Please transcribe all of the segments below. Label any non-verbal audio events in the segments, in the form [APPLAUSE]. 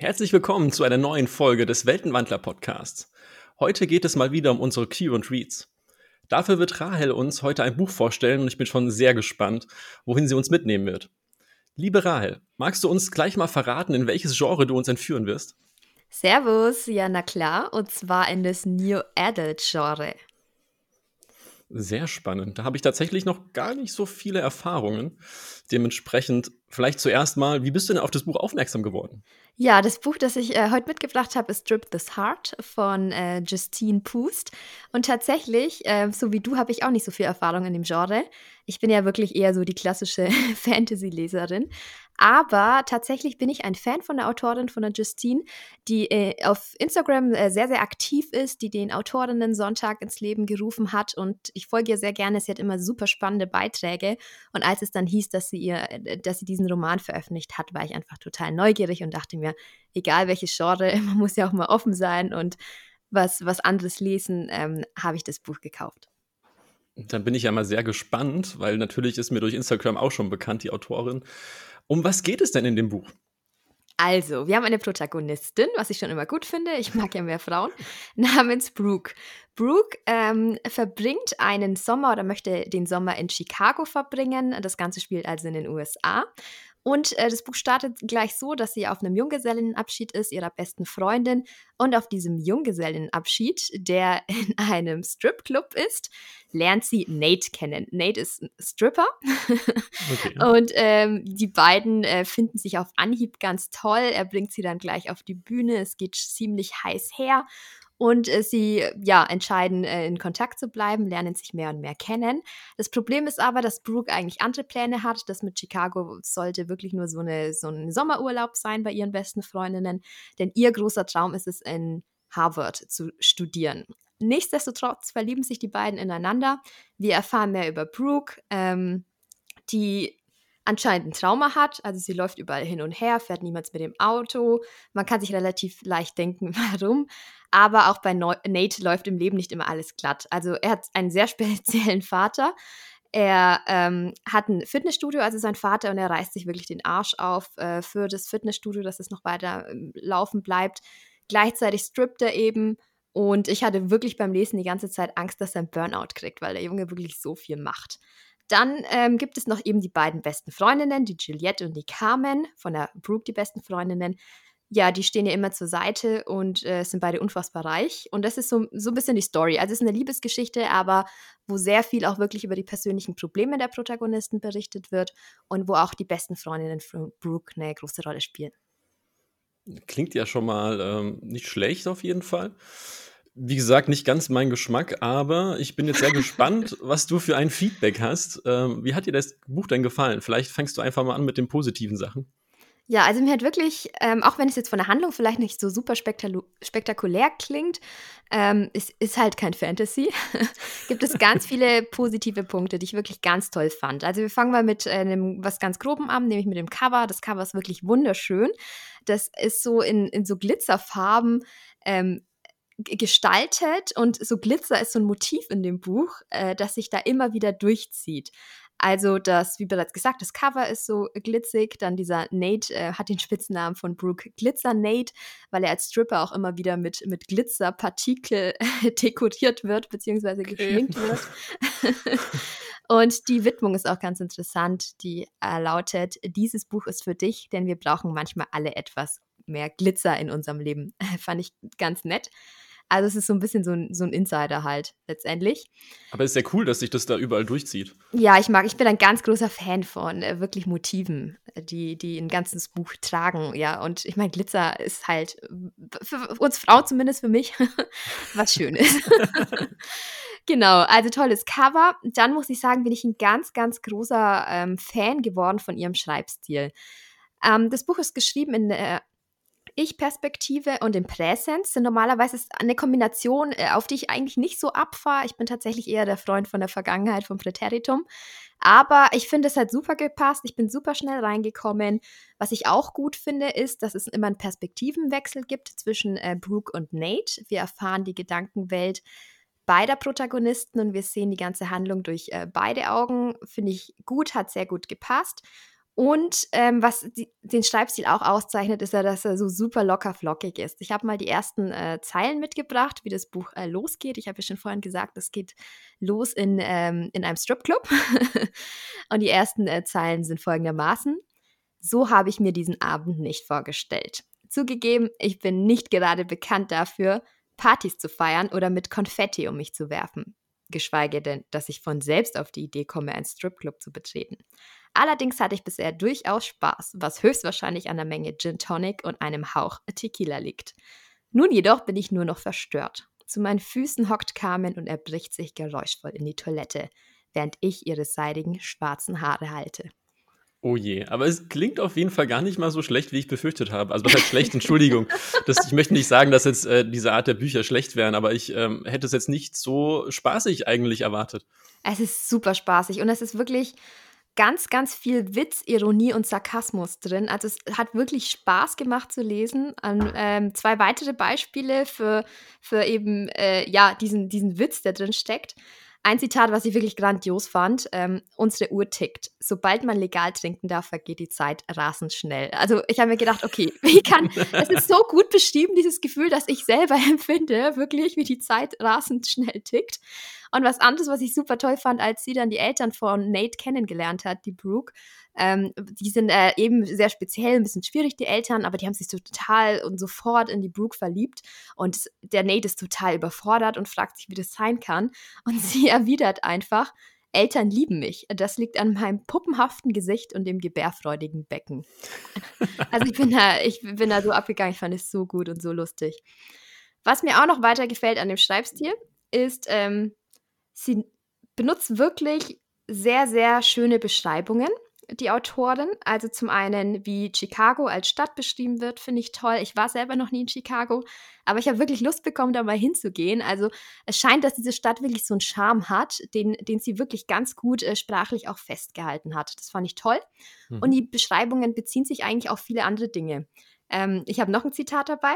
Herzlich willkommen zu einer neuen Folge des Weltenwandler Podcasts. Heute geht es mal wieder um unsere Q und Reads. Dafür wird Rahel uns heute ein Buch vorstellen und ich bin schon sehr gespannt, wohin sie uns mitnehmen wird. Liebe Rahel, magst du uns gleich mal verraten, in welches Genre du uns entführen wirst? Servus, ja, na klar, und zwar in das New Adult Genre. Sehr spannend. Da habe ich tatsächlich noch gar nicht so viele Erfahrungen. Dementsprechend vielleicht zuerst mal, wie bist du denn auf das Buch aufmerksam geworden? Ja, das Buch, das ich äh, heute mitgebracht habe, ist Strip This Heart von äh, Justine Pust. Und tatsächlich, äh, so wie du, habe ich auch nicht so viel Erfahrung in dem Genre. Ich bin ja wirklich eher so die klassische [LAUGHS] Fantasy-Leserin. Aber tatsächlich bin ich ein Fan von der Autorin, von der Justine, die äh, auf Instagram äh, sehr, sehr aktiv ist, die den Autorinnen Sonntag ins Leben gerufen hat. Und ich folge ihr sehr gerne. Sie hat immer super spannende Beiträge. Und als es dann hieß, dass sie ihr, äh, dass sie diesen Roman veröffentlicht hat, war ich einfach total neugierig und dachte mir, egal welches Genre, [LAUGHS] man muss ja auch mal offen sein und was, was anderes lesen, ähm, habe ich das Buch gekauft. Dann bin ich ja mal sehr gespannt, weil natürlich ist mir durch Instagram auch schon bekannt, die Autorin. Um was geht es denn in dem Buch? Also, wir haben eine Protagonistin, was ich schon immer gut finde. Ich mag ja mehr Frauen, [LAUGHS] namens Brooke. Brooke ähm, verbringt einen Sommer oder möchte den Sommer in Chicago verbringen. Das Ganze spielt also in den USA. Und äh, das Buch startet gleich so, dass sie auf einem Junggesellinnenabschied ist, ihrer besten Freundin. Und auf diesem Junggesellinnenabschied, der [LAUGHS] in einem Stripclub ist, lernt sie Nate kennen. Nate ist ein Stripper. Okay. [LAUGHS] Und ähm, die beiden äh, finden sich auf Anhieb ganz toll. Er bringt sie dann gleich auf die Bühne. Es geht ziemlich heiß her. Und äh, sie ja, entscheiden, äh, in Kontakt zu bleiben, lernen sich mehr und mehr kennen. Das Problem ist aber, dass Brooke eigentlich andere Pläne hat. Das mit Chicago sollte wirklich nur so, eine, so ein Sommerurlaub sein bei ihren besten Freundinnen. Denn ihr großer Traum ist es, in Harvard zu studieren. Nichtsdestotrotz verlieben sich die beiden ineinander. Wir erfahren mehr über Brooke, ähm, die anscheinend ein Trauma hat. Also sie läuft überall hin und her, fährt niemals mit dem Auto. Man kann sich relativ leicht denken, [LAUGHS] warum. Aber auch bei Nate läuft im Leben nicht immer alles glatt. Also er hat einen sehr [LAUGHS] speziellen Vater. Er ähm, hat ein Fitnessstudio, also sein Vater, und er reißt sich wirklich den Arsch auf äh, für das Fitnessstudio, dass es noch weiter ähm, laufen bleibt. Gleichzeitig strippt er eben. Und ich hatte wirklich beim Lesen die ganze Zeit Angst, dass er einen Burnout kriegt, weil der Junge wirklich so viel macht. Dann ähm, gibt es noch eben die beiden besten Freundinnen, die Juliette und die Carmen, von der Brooke die besten Freundinnen. Ja, die stehen ja immer zur Seite und äh, sind beide unfassbar reich. Und das ist so, so ein bisschen die Story. Also es ist eine Liebesgeschichte, aber wo sehr viel auch wirklich über die persönlichen Probleme der Protagonisten berichtet wird und wo auch die besten Freundinnen von Brooke eine große Rolle spielen. Klingt ja schon mal ähm, nicht schlecht auf jeden Fall wie gesagt, nicht ganz mein Geschmack, aber ich bin jetzt sehr [LAUGHS] gespannt, was du für ein Feedback hast. Ähm, wie hat dir das Buch denn gefallen? Vielleicht fängst du einfach mal an mit den positiven Sachen. Ja, also mir hat wirklich, ähm, auch wenn es jetzt von der Handlung vielleicht nicht so super spektakulär klingt, ähm, es ist halt kein Fantasy, [LAUGHS] gibt es ganz [LAUGHS] viele positive Punkte, die ich wirklich ganz toll fand. Also wir fangen mal mit äh, einem was ganz Grobem an, nämlich mit dem Cover. Das Cover ist wirklich wunderschön. Das ist so in, in so Glitzerfarben ähm, gestaltet und so Glitzer ist so ein Motiv in dem Buch, äh, das sich da immer wieder durchzieht. Also das, wie bereits gesagt, das Cover ist so glitzig. Dann dieser Nate äh, hat den Spitznamen von Brooke Glitzer Nate, weil er als Stripper auch immer wieder mit, mit Glitzerpartikel [LAUGHS] dekoriert wird, beziehungsweise okay. geschminkt wird. [LAUGHS] Und die Widmung ist auch ganz interessant. Die äh, lautet, dieses Buch ist für dich, denn wir brauchen manchmal alle etwas mehr Glitzer in unserem Leben. [LAUGHS] Fand ich ganz nett. Also es ist so ein bisschen so ein, so ein Insider halt letztendlich. Aber es ist ja cool, dass sich das da überall durchzieht. Ja, ich mag, ich bin ein ganz großer Fan von äh, wirklich Motiven, die, die ein ganzes Buch tragen, ja. Und ich meine, Glitzer ist halt für uns Frauen zumindest für mich [LAUGHS] was Schönes. [LAUGHS] Genau, also tolles Cover. Dann muss ich sagen, bin ich ein ganz, ganz großer ähm, Fan geworden von ihrem Schreibstil. Ähm, das Buch ist geschrieben in der ich-Perspektive und im Präsens sind normalerweise eine Kombination, äh, auf die ich eigentlich nicht so abfahre. Ich bin tatsächlich eher der Freund von der Vergangenheit, vom Präteritum. Aber ich finde, es hat super gepasst. Ich bin super schnell reingekommen. Was ich auch gut finde, ist, dass es immer einen Perspektivenwechsel gibt zwischen äh, Brooke und Nate. Wir erfahren die Gedankenwelt beider Protagonisten und wir sehen die ganze Handlung durch äh, beide Augen. Finde ich gut, hat sehr gut gepasst. Und ähm, was die, den Schreibstil auch auszeichnet, ist ja, dass er so super locker flockig ist. Ich habe mal die ersten äh, Zeilen mitgebracht, wie das Buch äh, losgeht. Ich habe ja schon vorhin gesagt, es geht los in, ähm, in einem Stripclub. [LAUGHS] Und die ersten äh, Zeilen sind folgendermaßen. So habe ich mir diesen Abend nicht vorgestellt. Zugegeben, ich bin nicht gerade bekannt dafür, Partys zu feiern oder mit Konfetti um mich zu werfen. Geschweige denn, dass ich von selbst auf die Idee komme, einen Stripclub zu betreten. Allerdings hatte ich bisher durchaus Spaß, was höchstwahrscheinlich an der Menge Gin Tonic und einem Hauch Tequila liegt. Nun jedoch bin ich nur noch verstört. Zu meinen Füßen hockt Carmen und erbricht sich geräuschvoll in die Toilette, während ich ihre seidigen schwarzen Haare halte. Oh je, aber es klingt auf jeden Fall gar nicht mal so schlecht, wie ich befürchtet habe. Also was heißt schlecht, Entschuldigung. Das, ich möchte nicht sagen, dass jetzt äh, diese Art der Bücher schlecht wären, aber ich ähm, hätte es jetzt nicht so spaßig eigentlich erwartet. Es ist super spaßig und es ist wirklich ganz, ganz viel Witz, Ironie und Sarkasmus drin. Also es hat wirklich Spaß gemacht zu lesen. Um, ähm, zwei weitere Beispiele für, für eben äh, ja, diesen, diesen Witz, der drin steckt. Ein Zitat, was ich wirklich grandios fand: ähm, Unsere Uhr tickt. Sobald man legal trinken darf, vergeht die Zeit rasend schnell. Also, ich habe mir gedacht, okay, [LAUGHS] wie kann, es ist so gut beschrieben, dieses Gefühl, das ich selber [LAUGHS] empfinde, wirklich, wie die Zeit rasend schnell tickt. Und was anderes, was ich super toll fand, als sie dann die Eltern von Nate kennengelernt hat, die Brooke, ähm, die sind äh, eben sehr speziell, ein bisschen schwierig, die Eltern, aber die haben sich so total und sofort in die Brooke verliebt. Und der Nate ist total überfordert und fragt sich, wie das sein kann. Und [LAUGHS] sie erwidert einfach, Eltern lieben mich. Das liegt an meinem puppenhaften Gesicht und dem gebärfreudigen Becken. also ich bin da, ich bin da so abgegangen, ich fand es so gut und so lustig. Was mir auch noch weiter gefällt an dem Schreibstil, ist, ähm, sie benutzt wirklich sehr, sehr schöne Beschreibungen, die Autorin. Also zum einen, wie Chicago als Stadt beschrieben wird, finde ich toll. Ich war selber noch nie in Chicago, aber ich habe wirklich Lust bekommen, da mal hinzugehen. Also es scheint, dass diese Stadt wirklich so einen Charme hat, den, den sie wirklich ganz gut äh, sprachlich auch festgehalten hat. Das fand ich toll. Mhm. Und die Beschreibungen beziehen sich eigentlich auf viele andere Dinge. Ähm, ich habe noch ein Zitat dabei.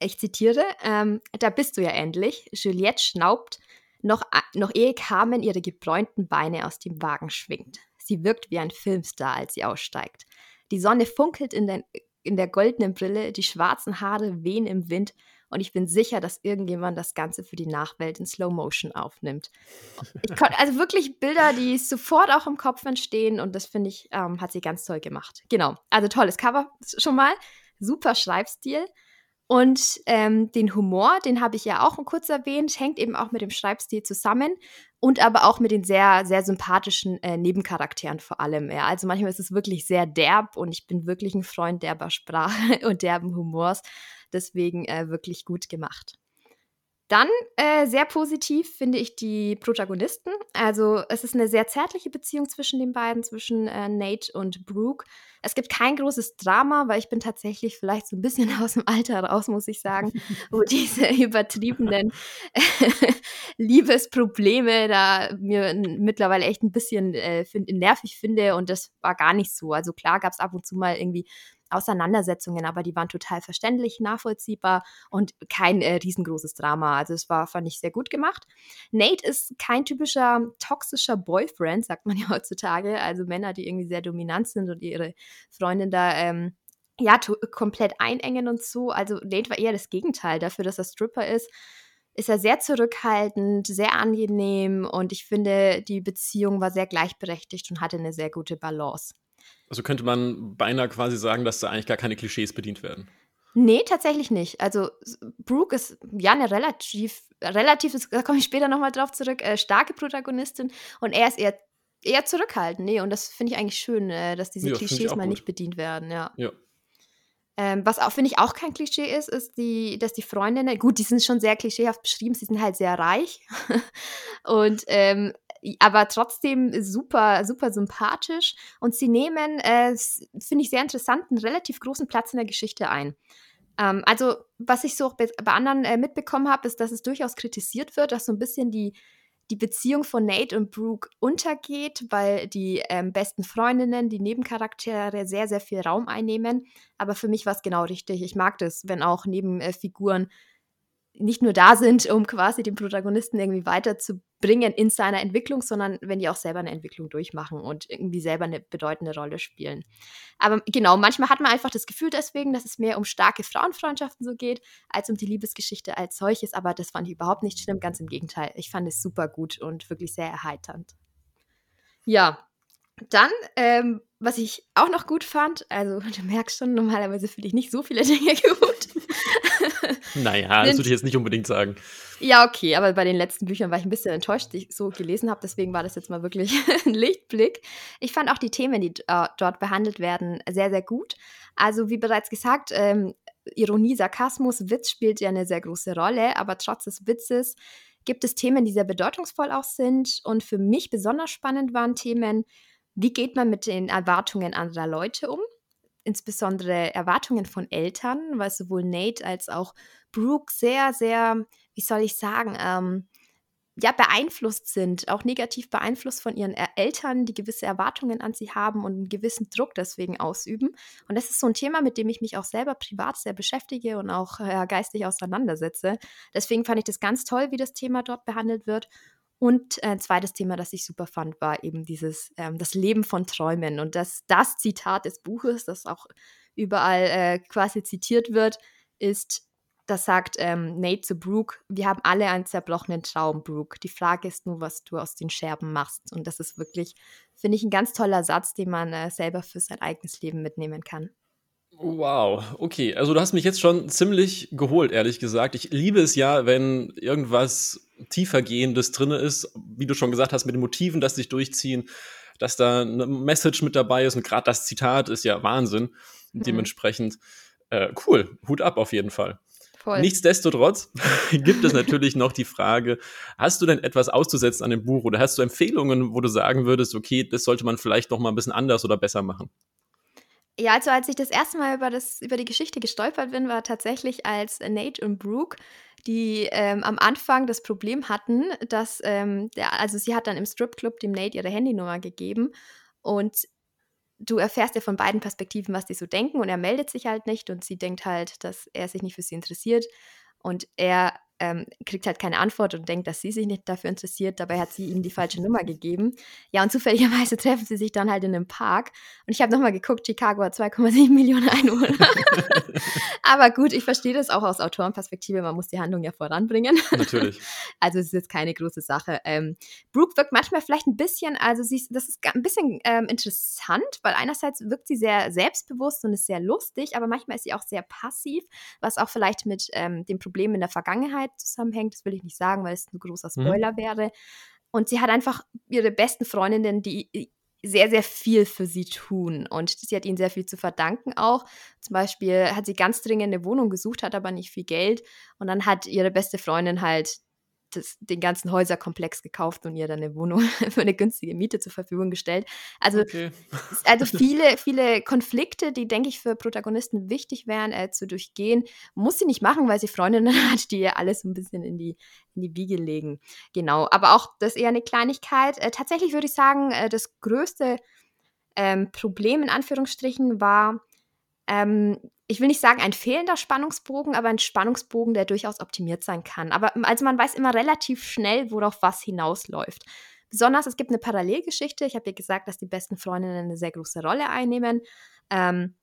Ich zitiere, ähm, da bist du ja endlich. Juliette schnaubt, noch, noch ehe Carmen ihre gebräunten Beine aus dem Wagen schwingt. Sie wirkt wie ein Filmstar, als sie aussteigt. Die Sonne funkelt in, den, in der goldenen Brille, die schwarzen Haare wehen im Wind und ich bin sicher, dass irgendjemand das Ganze für die Nachwelt in Slow Motion aufnimmt. Also wirklich Bilder, die sofort auch im Kopf entstehen und das finde ich, ähm, hat sie ganz toll gemacht. Genau, also tolles Cover schon mal, super Schreibstil. Und ähm, den Humor, den habe ich ja auch kurz erwähnt, hängt eben auch mit dem Schreibstil zusammen und aber auch mit den sehr, sehr sympathischen äh, Nebencharakteren vor allem. Ja. Also manchmal ist es wirklich sehr derb und ich bin wirklich ein Freund derber Sprache [LAUGHS] und derben Humors. Deswegen äh, wirklich gut gemacht. Dann äh, sehr positiv finde ich die Protagonisten. Also es ist eine sehr zärtliche Beziehung zwischen den beiden, zwischen äh, Nate und Brooke. Es gibt kein großes Drama, weil ich bin tatsächlich vielleicht so ein bisschen [LAUGHS] aus dem Alter raus, muss ich sagen, wo [LAUGHS] diese übertriebenen [LAUGHS] Liebesprobleme da mir mittlerweile echt ein bisschen äh, find, nervig finde und das war gar nicht so. Also klar gab es ab und zu mal irgendwie Auseinandersetzungen, aber die waren total verständlich, nachvollziehbar und kein äh, riesengroßes Drama. Also es war, fand ich, sehr gut gemacht. Nate ist kein typischer toxischer Boyfriend, sagt man [LAUGHS] ja heutzutage. Also Männer, die irgendwie sehr dominant sind und ihre Freundin da ähm, ja, komplett einengen und so. Also Nate war eher das Gegenteil dafür, dass er Stripper ist ist er sehr zurückhaltend, sehr angenehm und ich finde, die Beziehung war sehr gleichberechtigt und hatte eine sehr gute Balance. Also könnte man beinahe quasi sagen, dass da eigentlich gar keine Klischees bedient werden. Nee, tatsächlich nicht. Also Brooke ist ja eine relativ, relativ, da komme ich später nochmal drauf zurück, äh, starke Protagonistin und er ist eher, eher zurückhaltend. Nee, und das finde ich eigentlich schön, äh, dass diese ja, Klischees mal gut. nicht bedient werden, ja. Ja. Ähm, was auch, finde ich, auch kein Klischee ist, ist, die, dass die Freundinnen, gut, die sind schon sehr klischeehaft beschrieben, sie sind halt sehr reich [LAUGHS] und ähm, aber trotzdem super, super sympathisch. Und sie nehmen, äh, finde ich sehr interessant, einen relativ großen Platz in der Geschichte ein. Ähm, also, was ich so bei, bei anderen äh, mitbekommen habe, ist, dass es durchaus kritisiert wird, dass so ein bisschen die, die Beziehung von Nate und Brooke untergeht, weil die ähm, besten Freundinnen, die Nebencharaktere sehr, sehr viel Raum einnehmen. Aber für mich war es genau richtig. Ich mag das, wenn auch Nebenfiguren nicht nur da sind, um quasi den Protagonisten irgendwie weiterzubringen in seiner Entwicklung, sondern wenn die auch selber eine Entwicklung durchmachen und irgendwie selber eine bedeutende Rolle spielen. Aber genau, manchmal hat man einfach das Gefühl deswegen, dass es mehr um starke Frauenfreundschaften so geht, als um die Liebesgeschichte als solches. Aber das fand ich überhaupt nicht schlimm, ganz im Gegenteil. Ich fand es super gut und wirklich sehr erheiternd. Ja, dann, ähm, was ich auch noch gut fand, also [LAUGHS] du merkst schon, normalerweise finde ich nicht so viele Dinge [LAUGHS] gut. Naja, das würde ich jetzt nicht unbedingt sagen. Ja, okay, aber bei den letzten Büchern war ich ein bisschen enttäuscht, die ich so gelesen habe. Deswegen war das jetzt mal wirklich [LAUGHS] ein Lichtblick. Ich fand auch die Themen, die äh, dort behandelt werden, sehr, sehr gut. Also, wie bereits gesagt, ähm, Ironie, Sarkasmus, Witz spielt ja eine sehr große Rolle, aber trotz des Witzes gibt es Themen, die sehr bedeutungsvoll auch sind. Und für mich besonders spannend waren Themen, wie geht man mit den Erwartungen anderer Leute um? Insbesondere Erwartungen von Eltern, weil sowohl Nate als auch Brooke sehr, sehr, wie soll ich sagen, ähm, ja, beeinflusst sind, auch negativ beeinflusst von ihren Eltern, die gewisse Erwartungen an sie haben und einen gewissen Druck deswegen ausüben. Und das ist so ein Thema, mit dem ich mich auch selber privat sehr beschäftige und auch äh, geistig auseinandersetze. Deswegen fand ich das ganz toll, wie das Thema dort behandelt wird. Und ein äh, zweites Thema, das ich super fand, war eben dieses, ähm, das Leben von Träumen. Und das, das Zitat des Buches, das auch überall äh, quasi zitiert wird, ist, das sagt ähm, Nate zu Brooke, wir haben alle einen zerbrochenen Traum, Brooke. Die Frage ist nur, was du aus den Scherben machst. Und das ist wirklich, finde ich, ein ganz toller Satz, den man äh, selber für sein eigenes Leben mitnehmen kann. Wow, okay. Also du hast mich jetzt schon ziemlich geholt, ehrlich gesagt. Ich liebe es ja, wenn irgendwas tiefergehendes drin ist, wie du schon gesagt hast, mit den Motiven, dass sich durchziehen, dass da eine Message mit dabei ist und gerade das Zitat ist ja Wahnsinn. Mhm. Dementsprechend äh, cool, Hut ab auf jeden Fall. Voll. Nichtsdestotrotz [LAUGHS] gibt es natürlich noch die Frage, hast du denn etwas auszusetzen an dem Buch oder hast du Empfehlungen, wo du sagen würdest, okay, das sollte man vielleicht noch mal ein bisschen anders oder besser machen? Ja, also als ich das erste Mal über, das, über die Geschichte gestolpert bin, war tatsächlich als Nate und Brooke, die ähm, am Anfang das Problem hatten, dass, ähm, der, also sie hat dann im Stripclub dem Nate ihre Handynummer gegeben und du erfährst ja von beiden Perspektiven, was die so denken und er meldet sich halt nicht und sie denkt halt, dass er sich nicht für sie interessiert und er ähm, kriegt halt keine Antwort und denkt, dass sie sich nicht dafür interessiert. Dabei hat sie ihm die falsche [LAUGHS] Nummer gegeben. Ja, und zufälligerweise [LAUGHS] treffen sie sich dann halt in einem Park. Und ich habe nochmal geguckt, Chicago hat 2,7 [LAUGHS] Millionen Einwohner. Aber gut, ich verstehe das auch aus Autorenperspektive. Man muss die Handlung ja voranbringen. Natürlich. also es ist jetzt keine große Sache. Ähm, Brooke wirkt manchmal vielleicht ein bisschen, also sie ist, das ist ein bisschen ähm, interessant, weil einerseits wirkt sie sehr selbstbewusst und ist sehr lustig, aber manchmal ist sie auch sehr passiv, was auch vielleicht mit ähm, dem Problem in der Vergangenheit zusammenhängt. Das will ich nicht sagen, weil es ein großer mhm. Spoiler mhm. wäre. Und sie hat einfach ihre besten Freundinnen, die sehr, sehr viel für sie tun. Und sie hat ihnen sehr viel zu verdanken auch. Zum Beispiel hat sie ganz dringend eine Wohnung gesucht, hat aber nicht viel Geld. Und dann hat ihre beste Freundin halt das, den ganzen Häuserkomplex gekauft und ihr dann eine Wohnung [LAUGHS] für eine günstige Miete zur Verfügung gestellt. Also, okay. also [LAUGHS] viele, viele Konflikte, die, denke ich, für Protagonisten wichtig wären, äh, zu durchgehen, muss sie nicht machen, weil sie Freundinnen [LAUGHS] hat, die ihr alles ein bisschen in die, in die Wiege legen. Genau, aber auch das ist eher eine Kleinigkeit. Äh, tatsächlich würde ich sagen, äh, das größte ähm, Problem in Anführungsstrichen war, ähm, ich will nicht sagen ein fehlender Spannungsbogen, aber ein Spannungsbogen, der durchaus optimiert sein kann. Aber also man weiß immer relativ schnell, worauf was hinausläuft. Besonders, es gibt eine Parallelgeschichte. Ich habe ja gesagt, dass die besten Freundinnen eine sehr große Rolle einnehmen. Ähm,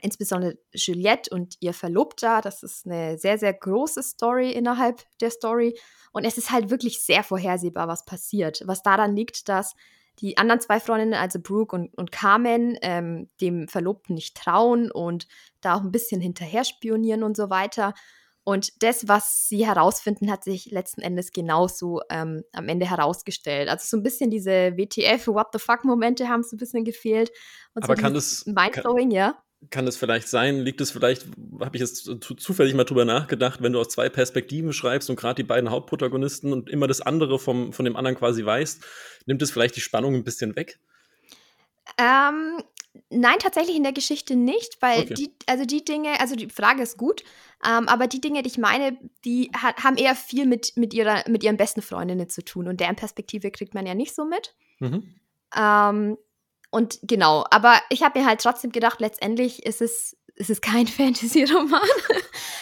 insbesondere Juliette und ihr Verlobter. Das ist eine sehr, sehr große Story innerhalb der Story. Und es ist halt wirklich sehr vorhersehbar, was passiert. Was daran liegt, dass die anderen zwei Freundinnen, also Brooke und, und Carmen, ähm, dem Verlobten nicht trauen und da auch ein bisschen hinterher spionieren und so weiter. Und das, was sie herausfinden, hat sich letzten Endes genauso ähm, am Ende herausgestellt. Also so ein bisschen diese WTF, What the fuck-Momente haben so ein bisschen gefehlt. Und Aber so kann das. Mindblowing, ja kann es vielleicht sein? Liegt es vielleicht, habe ich jetzt zufällig mal drüber nachgedacht, wenn du aus zwei Perspektiven schreibst und gerade die beiden Hauptprotagonisten und immer das andere vom, von dem anderen quasi weißt, nimmt es vielleicht die Spannung ein bisschen weg? Ähm, nein, tatsächlich in der Geschichte nicht, weil okay. die, also die Dinge, also die Frage ist gut, ähm, aber die Dinge, die ich meine, die hat, haben eher viel mit, mit, ihrer, mit ihren besten Freundinnen zu tun und deren Perspektive kriegt man ja nicht so mit. Mhm. Ähm, und genau, aber ich habe mir halt trotzdem gedacht, letztendlich ist es, ist es kein [LAUGHS] Fantasy-Roman.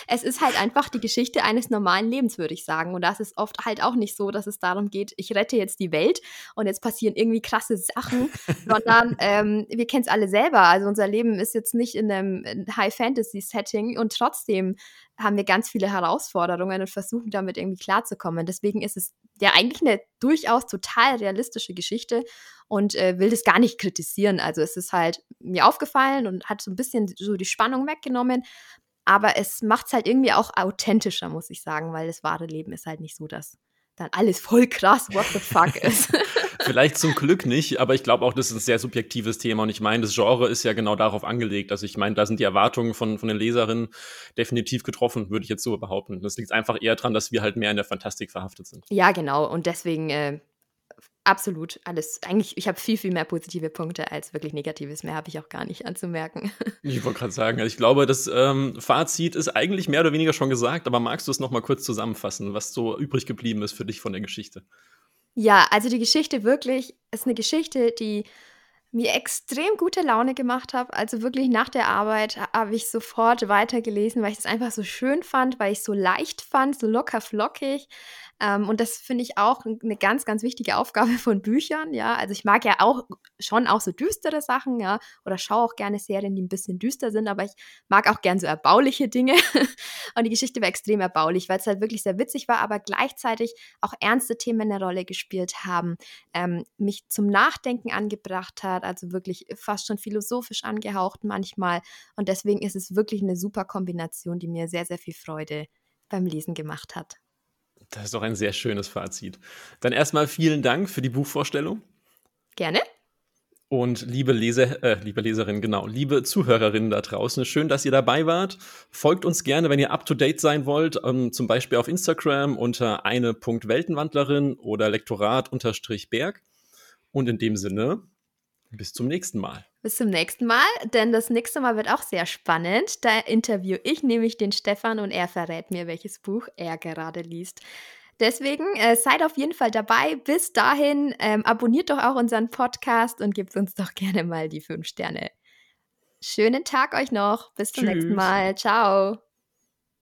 es ist halt einfach die Geschichte eines normalen Lebens, würde ich sagen. Und das ist oft halt auch nicht so, dass es darum geht, ich rette jetzt die Welt und jetzt passieren irgendwie krasse Sachen, [LAUGHS] sondern ähm, wir kennen es alle selber. Also unser Leben ist jetzt nicht in einem High-Fantasy-Setting und trotzdem haben wir ganz viele Herausforderungen und versuchen damit irgendwie klarzukommen. Deswegen ist es ja eigentlich eine durchaus total realistische Geschichte und äh, will das gar nicht kritisieren. Also es ist halt mir aufgefallen und hat so ein bisschen so die Spannung weggenommen. Aber es macht es halt irgendwie auch authentischer, muss ich sagen, weil das wahre Leben ist halt nicht so, dass dann alles voll krass, what the fuck [LAUGHS] ist. Vielleicht zum Glück nicht, aber ich glaube auch, das ist ein sehr subjektives Thema und ich meine, das Genre ist ja genau darauf angelegt. Also ich meine, da sind die Erwartungen von, von den Leserinnen definitiv getroffen, würde ich jetzt so behaupten. Das liegt einfach eher daran, dass wir halt mehr in der Fantastik verhaftet sind. Ja, genau. Und deswegen äh, absolut alles. Eigentlich, ich habe viel, viel mehr positive Punkte als wirklich Negatives. Mehr habe ich auch gar nicht anzumerken. [LAUGHS] Ich wollte gerade sagen, also ich glaube, das ähm, Fazit ist eigentlich mehr oder weniger schon gesagt, aber magst du es nochmal kurz zusammenfassen, was so übrig geblieben ist für dich von der Geschichte? Ja, also die Geschichte wirklich ist eine Geschichte, die mir extrem gute Laune gemacht hat. Also wirklich nach der Arbeit habe ich sofort weitergelesen, weil ich es einfach so schön fand, weil ich es so leicht fand, so locker flockig. Ähm, und das finde ich auch eine ganz, ganz wichtige Aufgabe [LAUGHS] von Büchern, ja. Also ich mag ja auch schon auch so düstere Sachen, ja, oder schaue auch gerne Serien, die ein bisschen düster sind, aber ich mag auch gern so erbauliche Dinge. [LAUGHS] und die Geschichte war extrem erbaulich, weil es halt wirklich sehr witzig war, aber gleichzeitig auch ernste Themen eine Rolle gespielt haben, ähm, mich zum Nachdenken angebracht hat, also wirklich fast schon philosophisch angehaucht manchmal. Und deswegen ist es wirklich eine super Kombination, die mir sehr, sehr viel Freude beim Lesen gemacht hat. Das ist doch ein sehr schönes Fazit. Dann erstmal vielen Dank für die Buchvorstellung. Gerne. Und liebe Leser, äh, liebe Leserinnen, genau, liebe Zuhörerinnen da draußen, schön, dass ihr dabei wart. Folgt uns gerne, wenn ihr up to date sein wollt, ähm, zum Beispiel auf Instagram unter eine.weltenwandlerin oder Lektorat-Berg. Und in dem Sinne, bis zum nächsten Mal. Bis zum nächsten Mal, denn das nächste Mal wird auch sehr spannend. Da interview ich nämlich den Stefan und er verrät mir, welches Buch er gerade liest. Deswegen äh, seid auf jeden Fall dabei. Bis dahin ähm, abonniert doch auch unseren Podcast und gebt uns doch gerne mal die fünf Sterne. Schönen Tag euch noch. Bis zum Tschüss. nächsten Mal. Ciao.